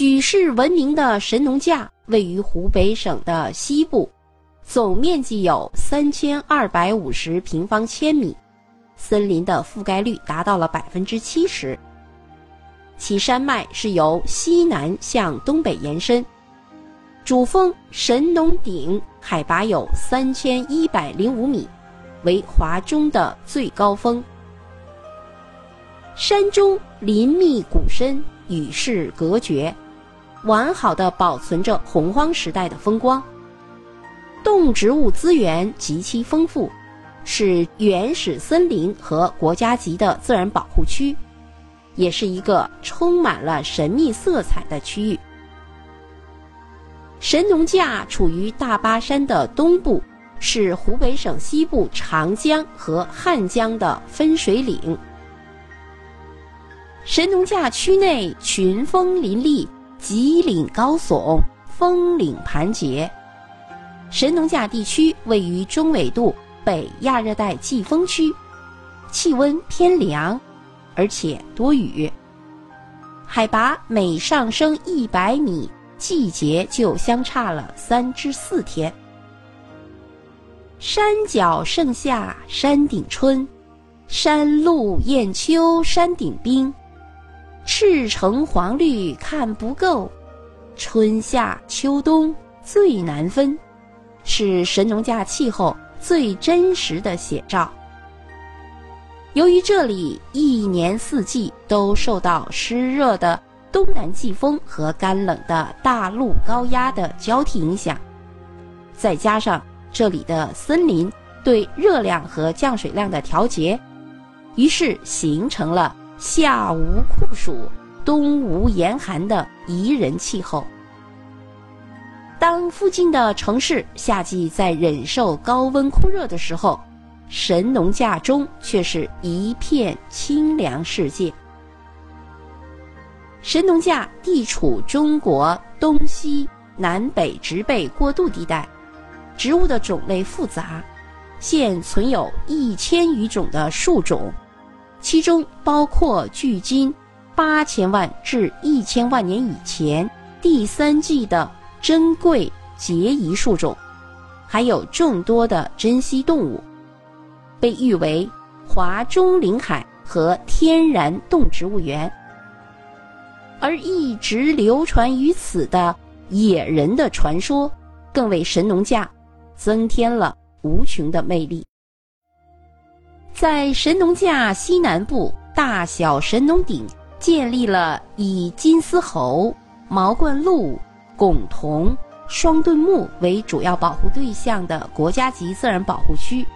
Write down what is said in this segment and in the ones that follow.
举世闻名的神农架位于湖北省的西部，总面积有三千二百五十平方千米，森林的覆盖率达到了百分之七十。其山脉是由西南向东北延伸，主峰神农顶海拔有三千一百零五米，为华中的最高峰。山中林密谷深。与世隔绝，完好的保存着洪荒时代的风光。动植物资源极其丰富，是原始森林和国家级的自然保护区，也是一个充满了神秘色彩的区域。神农架处于大巴山的东部，是湖北省西部长江和汉江的分水岭。神农架区内群峰林立，脊岭高耸，峰岭盘结。神农架地区位于中纬度北亚热带季风区，气温偏凉，而且多雨。海拔每上升一百米，季节就相差了三至四天。山脚盛夏，山顶春；山路雁秋，山顶冰。赤橙黄绿看不够，春夏秋冬最难分，是神农架气候最真实的写照。由于这里一年四季都受到湿热的东南季风和干冷的大陆高压的交替影响，再加上这里的森林对热量和降水量的调节，于是形成了。夏无酷暑，冬无严寒的宜人气候。当附近的城市夏季在忍受高温酷热的时候，神农架中却是一片清凉世界。神农架地处中国东西南北植被过渡地带，植物的种类复杂，现存有一千余种的树种。其中包括距今八千万至一千万年以前第三纪的珍贵孑遗树种，还有众多的珍稀动物，被誉为华中林海和天然动植物园。而一直流传于此的野人的传说，更为神农架增添了无穷的魅力。在神农架西南部大小神农顶建立了以金丝猴、毛冠鹿、拱桐、双盾木为主要保护对象的国家级自然保护区，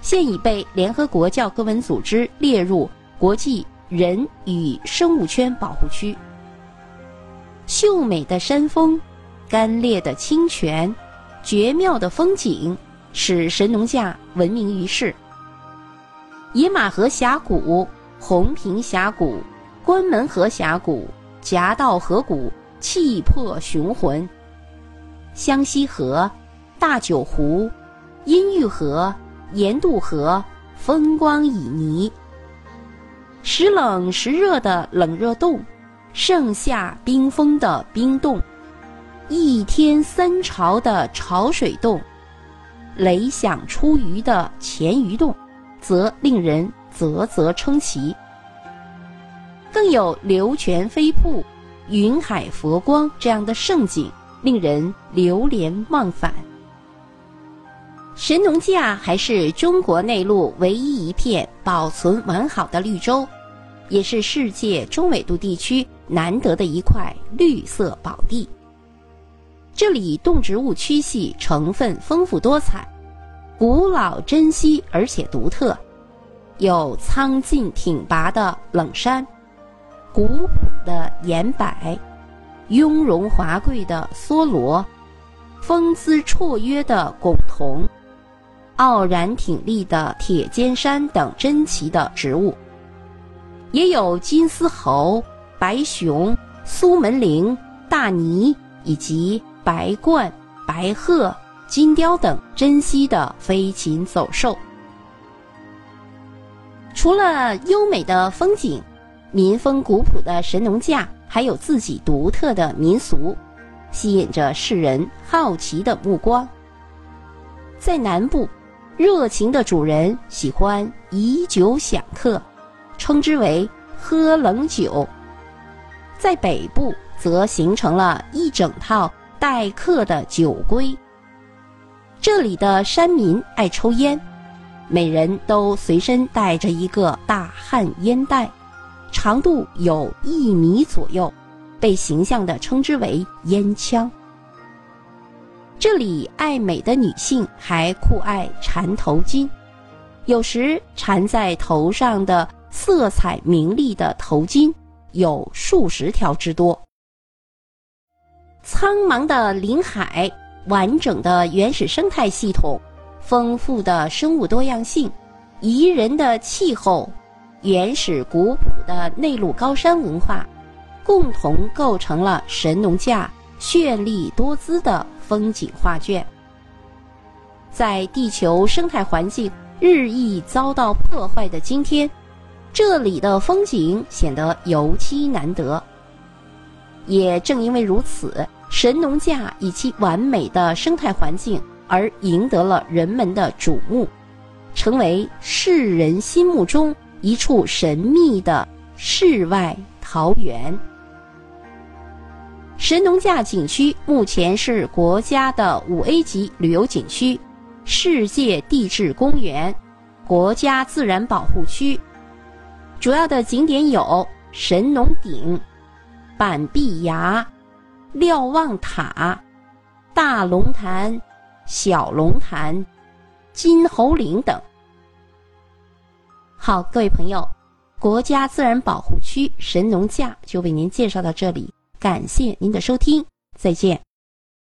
现已被联合国教科文组织列入国际人与生物圈保护区。秀美的山峰、干裂的清泉、绝妙的风景，使神农架闻名于世。野马河峡谷、红坪峡谷、关门河峡谷、夹道河谷气魄雄浑；湘西河、大九湖、阴玉河、盐渡河风光旖旎；时冷时热的冷热洞，盛夏冰封的冰洞，一天三潮的潮水洞，雷响出鱼的潜鱼洞。则令人啧啧称奇，更有流泉飞瀑、云海佛光这样的胜景，令人流连忘返。神农架还是中国内陆唯一一片保存完好的绿洲，也是世界中纬度地区难得的一块绿色宝地。这里动植物区系成分丰富多彩。古老、珍稀而且独特，有苍劲挺拔的冷杉，古朴的岩柏，雍容华贵的梭罗，风姿绰约的拱桐，傲然挺立的铁尖杉等珍奇的植物，也有金丝猴、白熊、苏门羚、大鲵以及白鹳、白鹤。金雕等珍稀的飞禽走兽。除了优美的风景，民风古朴的神农架，还有自己独特的民俗，吸引着世人好奇的目光。在南部，热情的主人喜欢以酒享客，称之为喝冷酒；在北部，则形成了一整套待客的酒规。这里的山民爱抽烟，每人都随身带着一个大旱烟袋，长度有一米左右，被形象地称之为烟枪。这里爱美的女性还酷爱缠头巾，有时缠在头上的色彩明丽的头巾有数十条之多。苍茫的林海。完整的原始生态系统，丰富的生物多样性，宜人的气候，原始古朴的内陆高山文化，共同构成了神农架绚丽多姿的风景画卷。在地球生态环境日益遭到破坏的今天，这里的风景显得尤其难得。也正因为如此。神农架以其完美的生态环境而赢得了人们的瞩目，成为世人心目中一处神秘的世外桃源。神农架景区目前是国家的五 A 级旅游景区、世界地质公园、国家自然保护区，主要的景点有神农顶、板壁崖。瞭望塔、大龙潭、小龙潭、金猴岭等。好，各位朋友，国家自然保护区神农架就为您介绍到这里，感谢您的收听，再见。